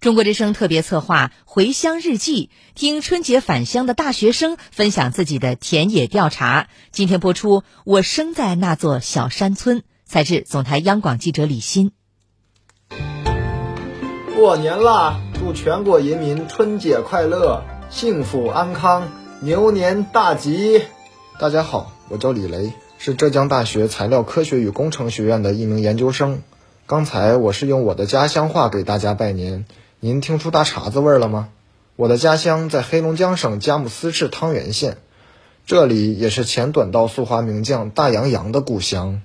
中国之声特别策划《回乡日记》，听春节返乡的大学生分享自己的田野调查。今天播出《我生在那座小山村》，采自总台央广记者李欣。过年啦！祝全国人民春节快乐，幸福安康，牛年大吉！大家好，我叫李雷，是浙江大学材料科学与工程学院的一名研究生。刚才我是用我的家乡话给大家拜年。您听出大碴子味了吗？我的家乡在黑龙江省佳木斯市汤原县，这里也是前短道速滑名将大杨洋的故乡。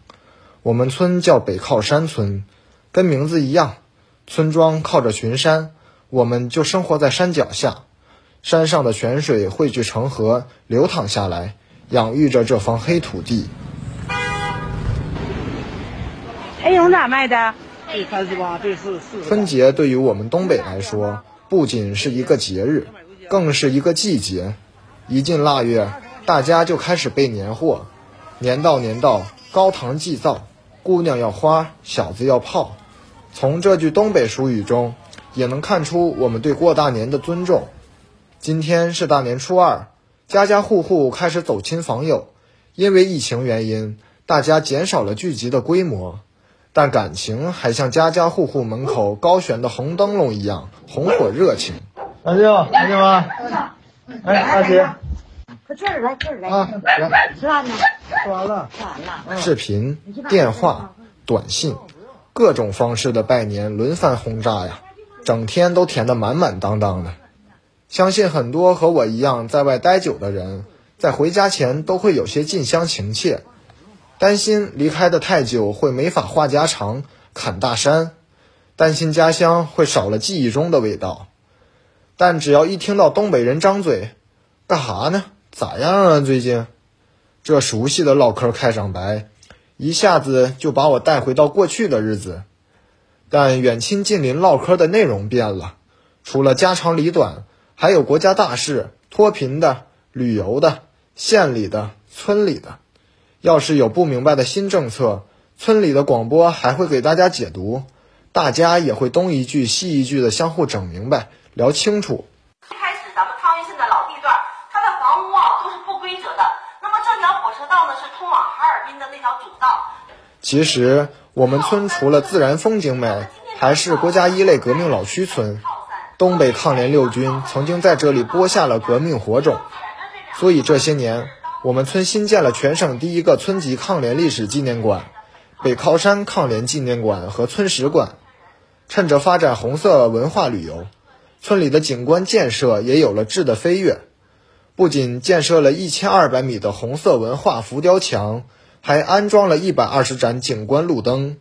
我们村叫北靠山村，跟名字一样，村庄靠着群山，我们就生活在山脚下。山上的泉水汇聚成河，流淌下来，养育着这方黑土地。哎，蓉咋卖的？春节对于我们东北来说，不仅是一个节日，更是一个季节。一进腊月，大家就开始备年货。年到年到，高堂祭灶，姑娘要花，小子要炮。从这句东北俗语中，也能看出我们对过大年的尊重。今天是大年初二，家家户户开始走亲访友。因为疫情原因，大家减少了聚集的规模。但感情还像家家户户门口高悬的红灯笼一样红火热情。安静，安静吗？哎，阿姐，快这儿来，这儿来啊，来，吃饭呢？吃完了。吃完了。视频、电话、短信，各种方式的拜年轮番轰炸呀，整天都填得满满当当的。相信很多和我一样在外待久的人，在回家前都会有些近乡情怯。担心离开的太久会没法话家常、侃大山，担心家乡会少了记忆中的味道。但只要一听到东北人张嘴，干哈呢？咋样啊？最近，这熟悉的唠嗑开场白，一下子就把我带回到过去的日子。但远亲近邻唠嗑的内容变了，除了家长里短，还有国家大事、脱贫的、旅游的、县里的、村里的。要是有不明白的新政策，村里的广播还会给大家解读，大家也会东一句西一句的相互整明白、聊清楚。一开始咱们汤原县的老地段，它的房屋啊都是不规则的。那么这条火车道呢是通往哈尔滨的那条主道。其实我们村除了自然风景美，还是国家一类革命老区村。东北抗联六军曾经在这里播下了革命火种，所以这些年。我们村新建了全省第一个村级抗联历史纪念馆——北靠山抗联纪念馆和村史馆。趁着发展红色文化旅游，村里的景观建设也有了质的飞跃。不仅建设了一千二百米的红色文化浮雕墙，还安装了一百二十盏景观路灯，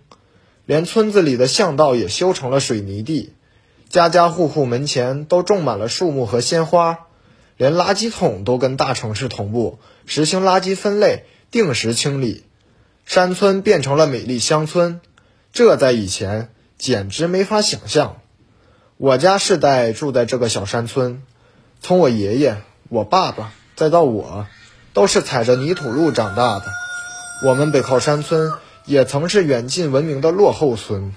连村子里的巷道也修成了水泥地，家家户户门前都种满了树木和鲜花。连垃圾桶都跟大城市同步，实行垃圾分类、定时清理，山村变成了美丽乡村。这在以前简直没法想象。我家世代住在这个小山村，从我爷爷、我爸爸再到我，都是踩着泥土路长大的。我们北靠山村也曾是远近闻名的落后村。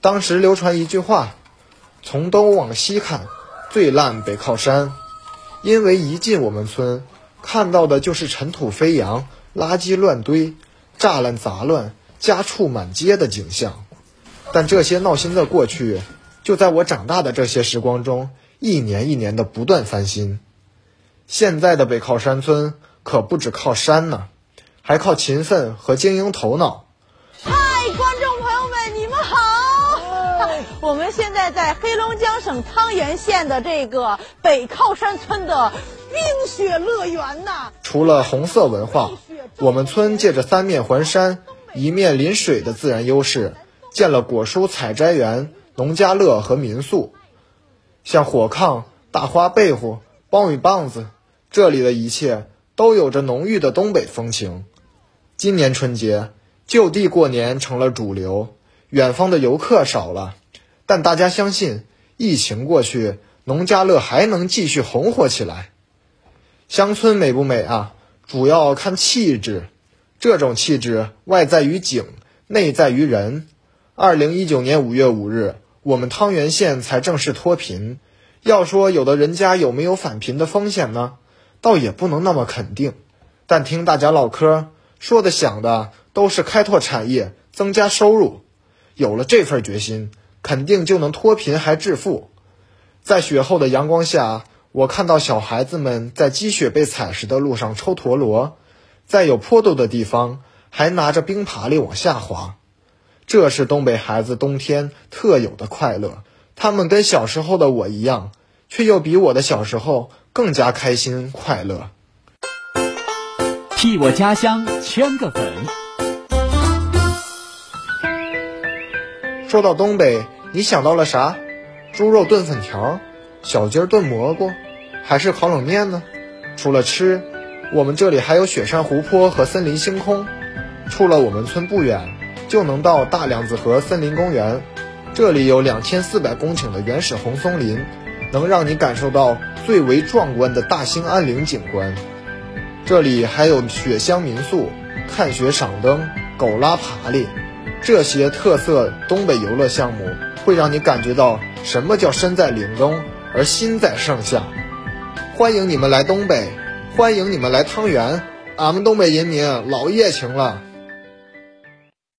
当时流传一句话：“从东往西看，最烂北靠山。”因为一进我们村，看到的就是尘土飞扬、垃圾乱堆、栅栏杂乱、家畜满街的景象。但这些闹心的过去，就在我长大的这些时光中，一年一年的不断翻新。现在的北靠山村可不止靠山呢，还靠勤奋和经营头脑。我们现在在黑龙江省汤原县的这个北靠山村的冰雪乐园呐。除了红色文化，我们村借着三面环山、一面临水的自然优势，建了果蔬采摘园、农家乐和民宿。像火炕、大花被子、苞米棒子，这里的一切都有着浓郁的东北风情。今年春节，就地过年成了主流，远方的游客少了。但大家相信，疫情过去，农家乐还能继续红火起来。乡村美不美啊？主要看气质，这种气质外在于景，内在于人。二零一九年五月五日，我们汤原县才正式脱贫。要说有的人家有没有返贫的风险呢？倒也不能那么肯定。但听大家唠嗑，说的想的都是开拓产业、增加收入。有了这份决心，肯定就能脱贫还致富。在雪后的阳光下，我看到小孩子们在积雪被踩实的路上抽陀螺，在有坡度的地方还拿着冰爬犁往下滑。这是东北孩子冬天特有的快乐。他们跟小时候的我一样，却又比我的小时候更加开心快乐。替我家乡圈个粉。说到东北，你想到了啥？猪肉炖粉条，小鸡儿炖蘑菇，还是烤冷面呢？除了吃，我们这里还有雪山湖泊和森林星空。出了我们村不远，就能到大梁子河森林公园，这里有两千四百公顷的原始红松林，能让你感受到最为壮观的大兴安岭景观。这里还有雪乡民宿、看雪赏灯、狗拉爬犁。这些特色东北游乐项目会让你感觉到什么叫身在岭东而心在盛夏。欢迎你们来东北，欢迎你们来汤圆，俺们东北人民老热情了。